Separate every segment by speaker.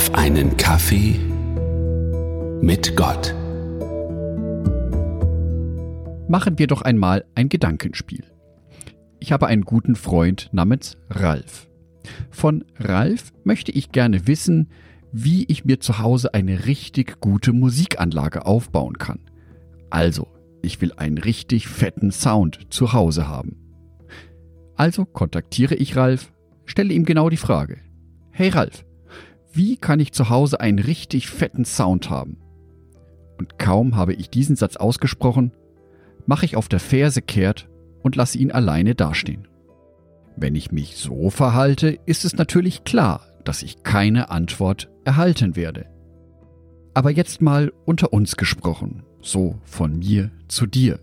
Speaker 1: auf einen Kaffee mit Gott.
Speaker 2: Machen wir doch einmal ein Gedankenspiel. Ich habe einen guten Freund namens Ralf. Von Ralf möchte ich gerne wissen, wie ich mir zu Hause eine richtig gute Musikanlage aufbauen kann. Also, ich will einen richtig fetten Sound zu Hause haben. Also kontaktiere ich Ralf, stelle ihm genau die Frage. Hey Ralf, wie kann ich zu Hause einen richtig fetten Sound haben? Und kaum habe ich diesen Satz ausgesprochen, mache ich auf der Ferse kehrt und lasse ihn alleine dastehen. Wenn ich mich so verhalte, ist es natürlich klar, dass ich keine Antwort erhalten werde. Aber jetzt mal unter uns gesprochen, so von mir zu dir.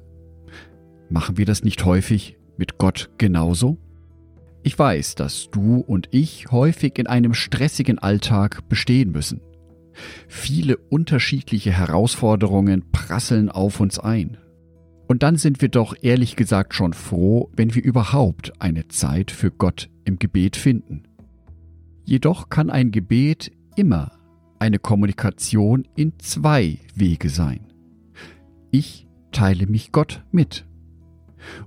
Speaker 2: Machen wir das nicht häufig mit Gott genauso? Ich weiß, dass du und ich häufig in einem stressigen Alltag bestehen müssen. Viele unterschiedliche Herausforderungen prasseln auf uns ein. Und dann sind wir doch ehrlich gesagt schon froh, wenn wir überhaupt eine Zeit für Gott im Gebet finden. Jedoch kann ein Gebet immer eine Kommunikation in zwei Wege sein. Ich teile mich Gott mit.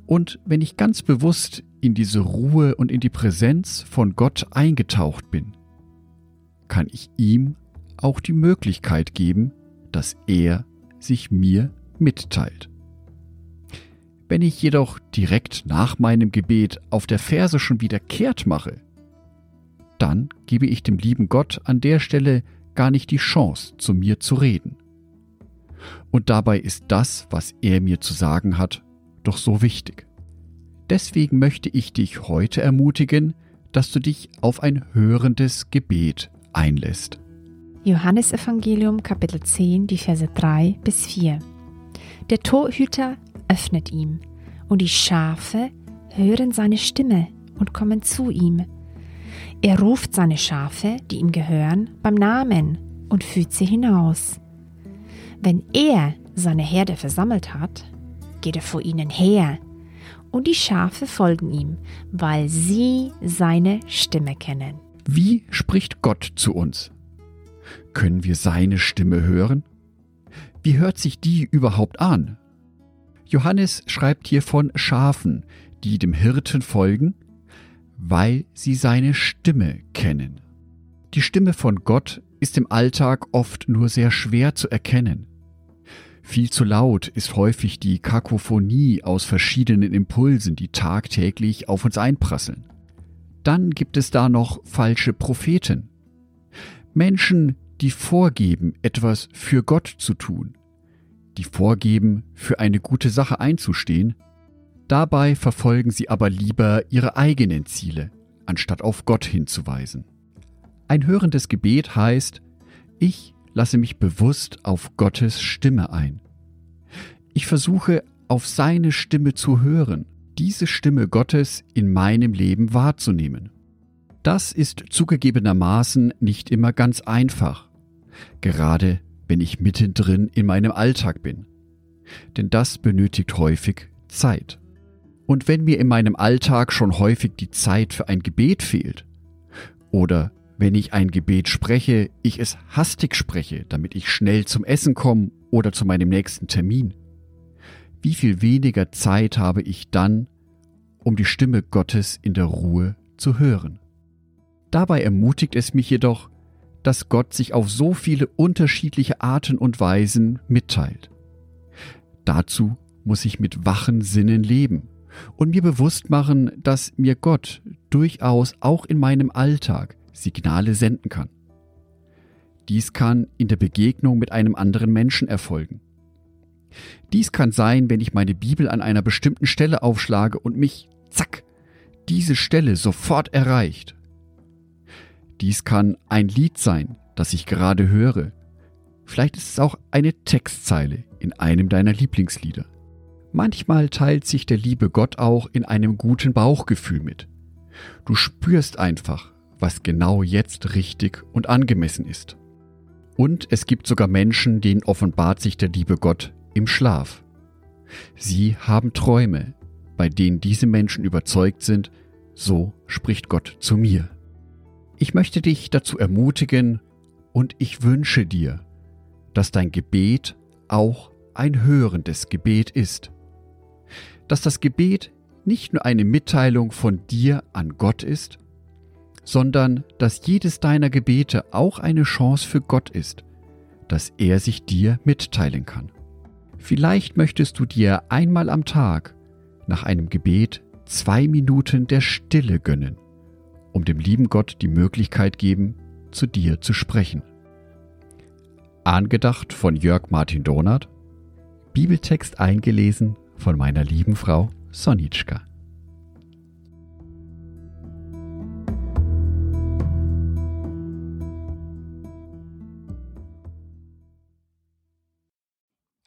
Speaker 2: Und wenn ich ganz bewusst in diese Ruhe und in die Präsenz von Gott eingetaucht bin, kann ich ihm auch die Möglichkeit geben, dass er sich mir mitteilt. Wenn ich jedoch direkt nach meinem Gebet auf der Verse schon wieder kehrt mache, dann gebe ich dem lieben Gott an der Stelle gar nicht die Chance, zu mir zu reden. Und dabei ist das, was er mir zu sagen hat, doch so wichtig. Deswegen möchte ich dich heute ermutigen, dass du dich auf ein hörendes Gebet einlässt.
Speaker 3: Johannes Evangelium Kapitel 10, die Verse 3 bis 4. Der Torhüter öffnet ihm, und die Schafe hören seine Stimme und kommen zu ihm. Er ruft seine Schafe, die ihm gehören, beim Namen und führt sie hinaus. Wenn er seine Herde versammelt hat, geht er vor ihnen her, und die Schafe folgen ihm, weil sie seine Stimme kennen.
Speaker 2: Wie spricht Gott zu uns? Können wir seine Stimme hören? Wie hört sich die überhaupt an? Johannes schreibt hier von Schafen, die dem Hirten folgen, weil sie seine Stimme kennen. Die Stimme von Gott ist im Alltag oft nur sehr schwer zu erkennen. Viel zu laut ist häufig die Kakophonie aus verschiedenen Impulsen, die tagtäglich auf uns einprasseln. Dann gibt es da noch falsche Propheten. Menschen, die vorgeben, etwas für Gott zu tun, die vorgeben, für eine gute Sache einzustehen, dabei verfolgen sie aber lieber ihre eigenen Ziele, anstatt auf Gott hinzuweisen. Ein hörendes Gebet heißt, ich lasse mich bewusst auf Gottes Stimme ein. Ich versuche auf seine Stimme zu hören, diese Stimme Gottes in meinem Leben wahrzunehmen. Das ist zugegebenermaßen nicht immer ganz einfach, gerade wenn ich mittendrin in meinem Alltag bin. Denn das benötigt häufig Zeit. Und wenn mir in meinem Alltag schon häufig die Zeit für ein Gebet fehlt, oder wenn ich ein Gebet spreche, ich es hastig spreche, damit ich schnell zum Essen komme oder zu meinem nächsten Termin. Wie viel weniger Zeit habe ich dann, um die Stimme Gottes in der Ruhe zu hören? Dabei ermutigt es mich jedoch, dass Gott sich auf so viele unterschiedliche Arten und Weisen mitteilt. Dazu muss ich mit wachen Sinnen leben und mir bewusst machen, dass mir Gott durchaus auch in meinem Alltag Signale senden kann. Dies kann in der Begegnung mit einem anderen Menschen erfolgen. Dies kann sein, wenn ich meine Bibel an einer bestimmten Stelle aufschlage und mich, zack, diese Stelle sofort erreicht. Dies kann ein Lied sein, das ich gerade höre. Vielleicht ist es auch eine Textzeile in einem deiner Lieblingslieder. Manchmal teilt sich der liebe Gott auch in einem guten Bauchgefühl mit. Du spürst einfach, was genau jetzt richtig und angemessen ist. Und es gibt sogar Menschen, denen offenbart sich der liebe Gott im Schlaf. Sie haben Träume, bei denen diese Menschen überzeugt sind, so spricht Gott zu mir. Ich möchte dich dazu ermutigen, Und ich wünsche dir, dass dein Gebet auch ein hörendes Gebet ist. Dass das Gebet nicht nur eine Mitteilung von dir an Gott ist, sondern dass jedes deiner Gebete auch eine Chance für Gott ist, dass er sich dir mitteilen kann. Vielleicht möchtest du dir einmal am Tag nach einem Gebet zwei Minuten der Stille gönnen, um dem lieben Gott die Möglichkeit geben, zu dir zu sprechen. Angedacht von Jörg Martin Donat, Bibeltext eingelesen von meiner lieben Frau Sonitschka.